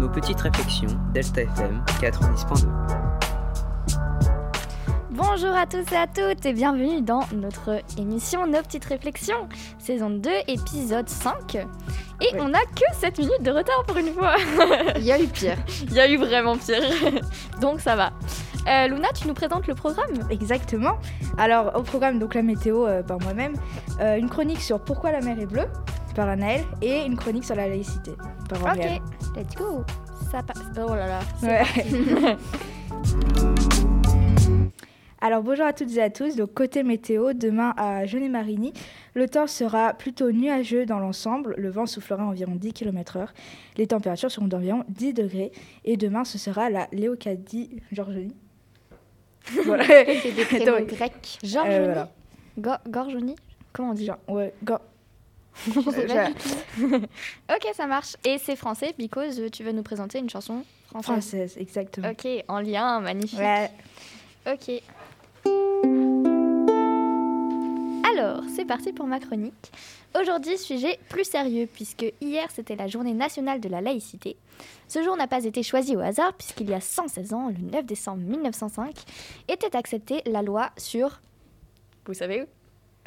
Nos petites réflexions, Delta FM 90.2. Bonjour à tous et à toutes et bienvenue dans notre émission Nos petites réflexions, saison 2, épisode 5. Et on n'a que 7 minutes de retard pour une fois. Il y a eu pire. Il y a eu vraiment pire. Donc ça va. Euh, Luna, tu nous présentes le programme Exactement. Alors, au programme, donc la météo euh, par moi-même, euh, une chronique sur pourquoi la mer est bleue par Anaël et une chronique sur la laïcité par Henriette. Ok, let's go. Ça passe. Oh là là. Ouais. Alors bonjour à toutes et à tous. Donc côté météo, demain à Genet-Marigny, le temps sera plutôt nuageux dans l'ensemble. Le vent soufflera à environ 10 km/h. Les températures seront d'environ 10 degrés. Et demain, ce sera la Léocadie Georgenie. Voilà. C'est des prénoms grecs. Euh, voilà. Go- Comment on dit Genre, ouais, go- tout. Ok, ça marche. Et c'est français, because tu veux nous présenter une chanson française. Française, exactement. Ok, en lien, magnifique. Ouais. Ok. Alors, c'est parti pour ma chronique. Aujourd'hui, sujet plus sérieux, puisque hier c'était la journée nationale de la laïcité. Ce jour n'a pas été choisi au hasard, puisqu'il y a 116 ans, le 9 décembre 1905, était acceptée la loi sur. Vous savez où?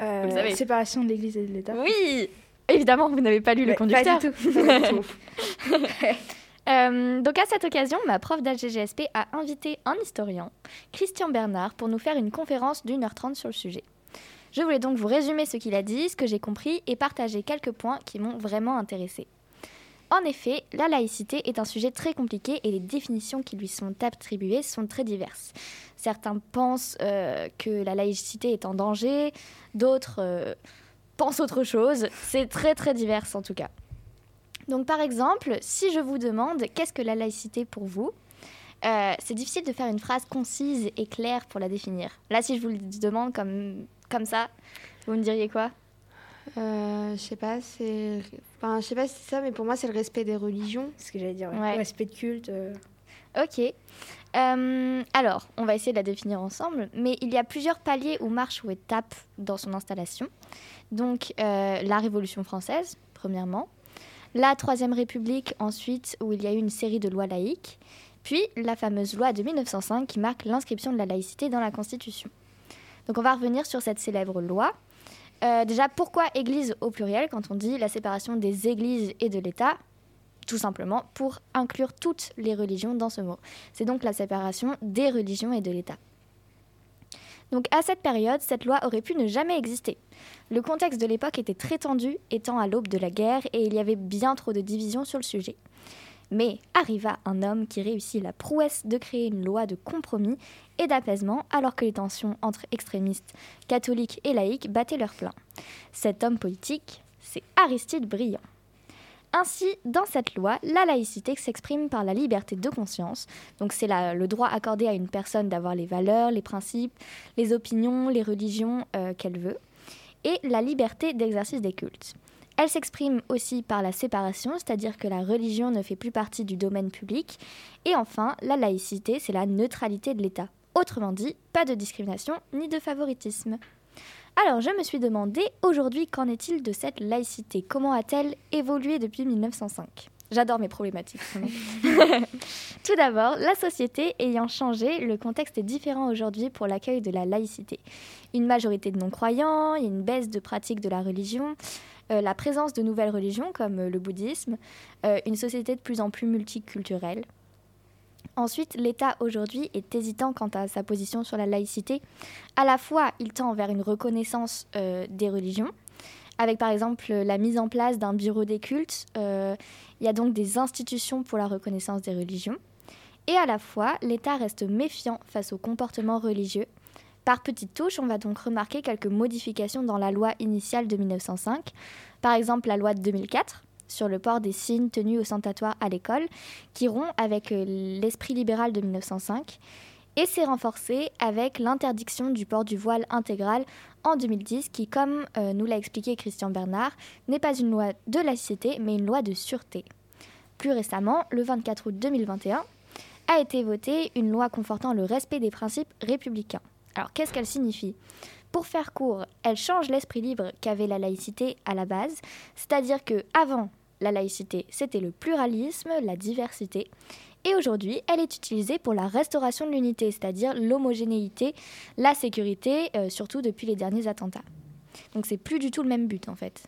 Euh, Vous savez. séparation de l'Église et de l'État. Oui Évidemment, vous n'avez pas lu le conducteur. Pas du tout. Pas du tout. Euh, donc à cette occasion, ma prof d'AGGSP a invité un historien, Christian Bernard, pour nous faire une conférence d'une heure trente sur le sujet. Je voulais donc vous résumer ce qu'il a dit, ce que j'ai compris et partager quelques points qui m'ont vraiment intéressé. En effet, la laïcité est un sujet très compliqué et les définitions qui lui sont attribuées sont très diverses. Certains pensent euh, que la laïcité est en danger, d'autres euh, pensent autre chose. C'est très très divers en tout cas. Donc par exemple, si je vous demande qu'est-ce que la laïcité pour vous, euh, c'est difficile de faire une phrase concise et claire pour la définir. Là, si je vous le demande comme, comme ça, vous me diriez quoi? Euh, je sais pas, c'est. Enfin, je sais pas si c'est ça, mais pour moi, c'est le respect des religions. C'est ce que j'allais dire. ouais. Ouais. Respect de culte. euh, Ok. Euh, alors, on va essayer de la définir ensemble, mais il y a plusieurs paliers ou marches ou étapes dans son installation. Donc, euh, la Révolution française, premièrement. La Troisième République, ensuite, où il y a eu une série de lois laïques. Puis, la fameuse loi de 1905 qui marque l'inscription de la laïcité dans la Constitution. Donc, on va revenir sur cette célèbre loi. Euh, déjà, pourquoi Église au pluriel quand on dit la séparation des églises et de l'État? Tout simplement pour inclure toutes les religions dans ce mot. C'est donc la séparation des religions et de l'État. Donc à cette période, cette loi aurait pu ne jamais exister. Le contexte de l'époque était très tendu, étant à l'aube de la guerre, et il y avait bien trop de divisions sur le sujet. Mais arriva un homme qui réussit la prouesse de créer une loi de compromis et d'apaisement alors que les tensions entre extrémistes catholiques et laïcs battaient leur plein. Cet homme politique, c'est Aristide Briand. Ainsi, dans cette loi, la laïcité s'exprime par la liberté de conscience. Donc c'est le droit accordé à une personne d'avoir les valeurs, les principes, les opinions, les religions euh, qu'elle veut. Et la liberté d'exercice des cultes. Elle s'exprime aussi par la séparation, c'est-à-dire que la religion ne fait plus partie du domaine public. Et enfin, la laïcité, c'est la neutralité de l'État. Autrement dit, pas de discrimination ni de favoritisme. Alors, je me suis demandé, aujourd'hui, qu'en est-il de cette laïcité? Comment a-t-elle évolué depuis 1905 J'adore mes problématiques. Tout d'abord, la société ayant changé, le contexte est différent aujourd'hui pour l'accueil de la laïcité. Une majorité de non-croyants, une baisse de pratique de la religion, la présence de nouvelles religions comme euh, le bouddhisme, euh, une société de plus en plus multiculturelle. Ensuite, l'État aujourd'hui est hésitant quant à sa position sur la laïcité. À la fois, il tend vers une reconnaissance euh, des religions, avec par exemple la mise en place d'un bureau des cultes. Euh, il y a donc des institutions pour la reconnaissance des religions. Et à la fois, l'État reste méfiant face au comportement religieux. Par petites touches, on va donc remarquer quelques modifications dans la loi initiale de 1905. Par exemple, la loi de 2004 sur le port des signes tenus ostentatoires à l'école, qui rompt avec euh, l'esprit libéral de 1905 et s'est renforcé avec l'interdiction du port du voile intégral en 2010, qui, comme euh, nous l'a expliqué Christian Bernard, n'est pas une loi de laïcité, mais une loi de sûreté. Plus récemment, le 24 août 2021, a été votée une loi confortant le respect des principes républicains. Alors qu'est-ce qu'elle signifie? Pour faire court, elle change l'esprit libre qu'avait la laïcité à la base, c'est-à-dire que avant la laïcité, c'était le pluralisme, la diversité, et aujourd'hui, elle est utilisée pour la restauration de l'unité, c'est-à-dire l'homogénéité, la sécurité, euh, surtout depuis les derniers attentats. Donc c'est plus du tout le même but en fait.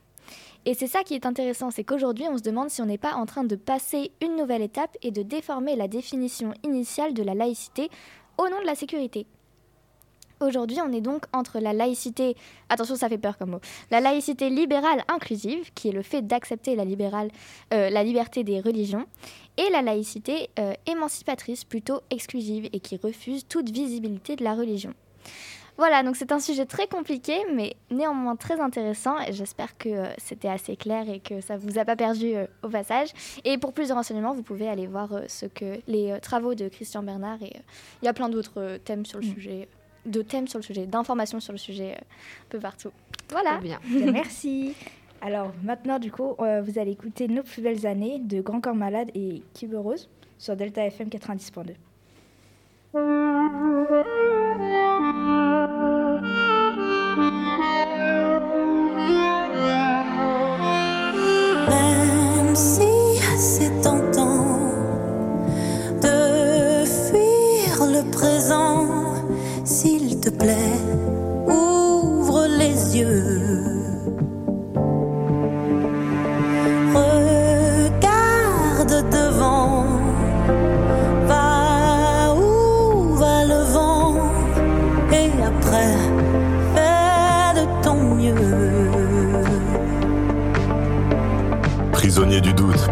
Et c'est ça qui est intéressant, c'est qu'aujourd'hui on se demande si on n'est pas en train de passer une nouvelle étape et de déformer la définition initiale de la laïcité au nom de la sécurité. Aujourd'hui, on est donc entre la laïcité, attention, ça fait peur comme mot, la laïcité libérale inclusive, qui est le fait d'accepter la, libérale, euh, la liberté des religions, et la laïcité euh, émancipatrice, plutôt exclusive, et qui refuse toute visibilité de la religion. Voilà, donc c'est un sujet très compliqué, mais néanmoins très intéressant, et j'espère que euh, c'était assez clair et que ça ne vous a pas perdu au passage. Et pour plus de renseignements, vous pouvez aller voir ce que les travaux de Christian Bernard, et il y a plein d'autres thèmes sur le mm. sujet de thèmes sur le sujet, d'informations sur le sujet euh, un peu partout. Voilà. Bien. Merci. Alors maintenant, du coup, euh, vous allez écouter Nos plus belles années de Grand Corps Malade et Cube Rose sur Delta FM 90.2.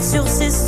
sur ses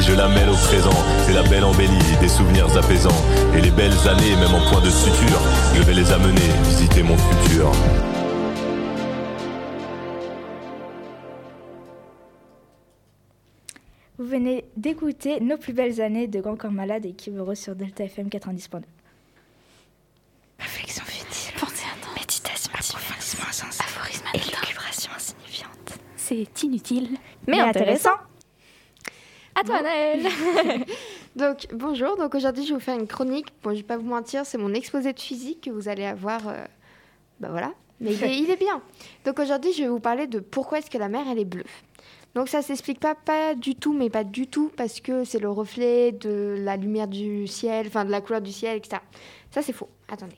je la mêle au présent. C'est la belle embellie, des souvenirs apaisants. Et les belles années, même en point de suture, je vais les amener visiter mon futur. Vous venez d'écouter Nos plus belles années de Grand Corps Malade et qui sur Delta FM 90.2. Réflexion futile, pensée intense, méditation approfondissement insensé, aphorisme élucubration insignifiante. C'est inutile, mais, intéressant. À toi, Naël. Donc, bonjour. Donc, aujourd'hui, je vais vous faire une chronique. Bon, je vais pas vous mentir, c'est mon exposé de physique que vous allez avoir. euh, Bah voilà. Mais il est, il est bien. Donc, aujourd'hui, je vais vous parler de pourquoi est-ce que la mer, elle est bleue. Donc, ça s'explique pas, pas du tout, mais pas du tout, parce que c'est le reflet de la lumière du ciel, enfin, de la couleur du ciel, etc. Ça, c'est faux. Attendez.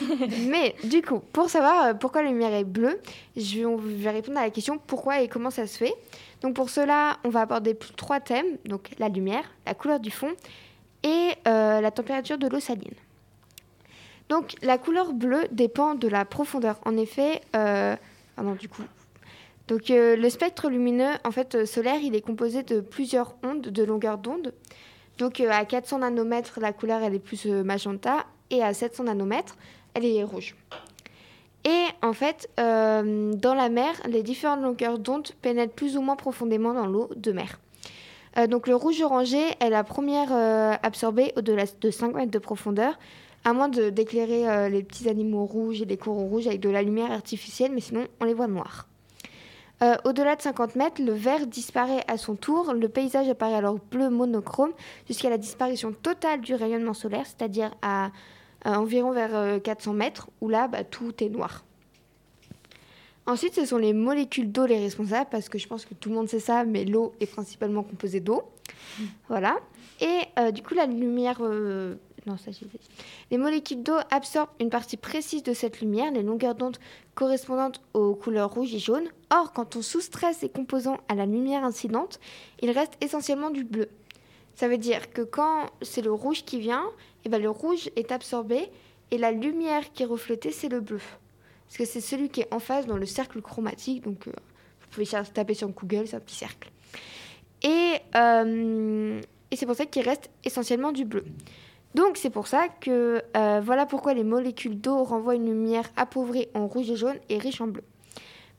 mais, du coup, pour savoir euh, pourquoi la lumière est bleue, je vais, on va répondre à la question pourquoi et comment ça se fait. Donc pour cela, on va aborder trois thèmes, donc la lumière, la couleur du fond et euh, la température de l'eau saline. Donc la couleur bleue dépend de la profondeur. En effet, euh. Donc euh, le spectre lumineux, en fait, solaire, il est composé de plusieurs ondes de longueur d'onde. Donc à 400 nanomètres, la couleur est plus magenta et à 700 nanomètres, elle est rouge. En fait, euh, dans la mer, les différentes longueurs d'onde pénètrent plus ou moins profondément dans l'eau de mer. Euh, donc le rouge orangé est la première euh, absorbée au-delà de 5 mètres de profondeur, à moins d'éclairer les petits animaux rouges et les coraux rouges avec de la lumière artificielle, mais sinon on les voit noirs. Au-delà de 50 mètres, le vert disparaît à son tour, le paysage apparaît alors bleu monochrome jusqu'à la disparition totale du rayonnement solaire, c'est-à-dire à, environ vers euh, 400 mètres, où là, bah, tout est noir. Ensuite, ce sont les molécules d'eau les responsables, parce que je pense que tout le monde sait ça, mais l'eau est principalement composée d'eau. Voilà. Et euh, du coup, la lumière... euh, Non, ça j'ai dit. Les molécules d'eau absorbent une partie précise de cette lumière, les longueurs d'onde correspondantes aux couleurs rouge et jaune. Or, quand on soustrait ces composants à la lumière incidente, il reste essentiellement du bleu. Ça veut dire que quand c'est le rouge qui vient, eh ben, le rouge est absorbé et la lumière qui est reflétée, c'est le bleu. Parce que c'est celui qui est en face dans le cercle chromatique. Donc, euh, vous pouvez taper sur Google, c'est un petit cercle. Et, euh, et c'est pour ça qu'il reste essentiellement du bleu. Donc, c'est pour ça que euh, voilà pourquoi les molécules d'eau renvoient une lumière appauvrie en rouge et jaune et riche en bleu.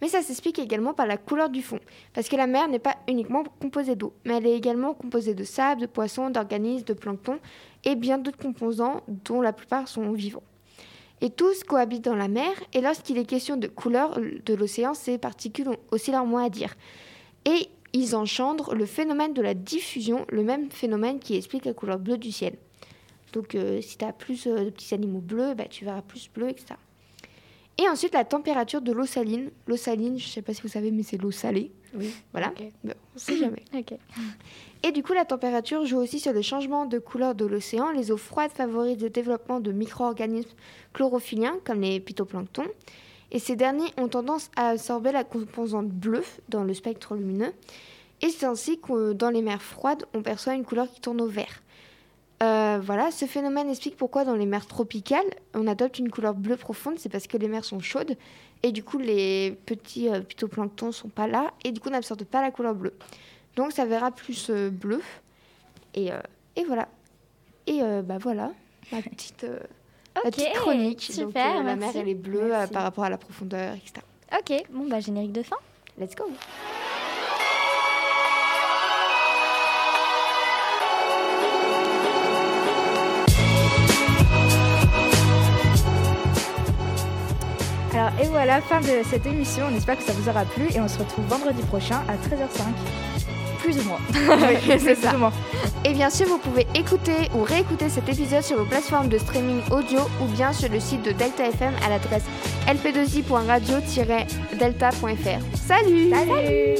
Mais ça s'explique également par la couleur du fond, parce que la mer n'est pas uniquement composée d'eau, mais elle est également composée de sable, de poissons, d'organismes, de plancton et bien d'autres composants dont la plupart sont vivants. Et tous cohabitent dans la mer, et lorsqu'il est question de couleur de l'océan, ces particules ont aussi leur mot à dire. Et ils engendrent le phénomène de la diffusion, le même phénomène qui explique la couleur bleue du ciel. Donc euh, si tu as plus euh, de petits animaux bleus, bah, tu verras plus bleu, etc. Et ensuite la température de l'eau saline. L'eau saline, je ne sais pas si vous savez, mais c'est l'eau salée. Oui. Voilà. Bon, on ne sait jamais. Et du coup, la température joue aussi sur le changement de couleur de l'océan. Les eaux froides favorisent le développement de micro-organismes chlorophylliens, comme les phytoplanctons. Et ces derniers ont tendance à absorber la composante bleue dans le spectre lumineux. Et c'est ainsi que dans les mers froides, on perçoit une couleur qui tourne au vert. Euh, voilà, ce phénomène explique pourquoi dans les mers tropicales, on adopte une couleur bleue profonde. C'est parce que les mers sont chaudes et du coup, les petits euh, phytoplanctons sont pas là et du coup, n'absorbent pas la couleur bleue. Donc ça verra plus euh, bleu. Et, euh, et voilà. Et bah voilà, ma petite, euh, ma petite chronique. super, Donc, la mer, elle est bleue par rapport à la profondeur, etc. Ok, bon bah générique de fin. Let's go. Et voilà, fin de cette émission. On espère que ça vous aura plu et on se retrouve vendredi prochain à 13h05. Plus ou moins. c'est ça. Moins. Et bien sûr, vous pouvez écouter ou réécouter cet épisode sur vos plateformes de streaming audio ou bien sur le site de Delta FM à l'adresse lp2i.radio-delta.fr. Salut Salut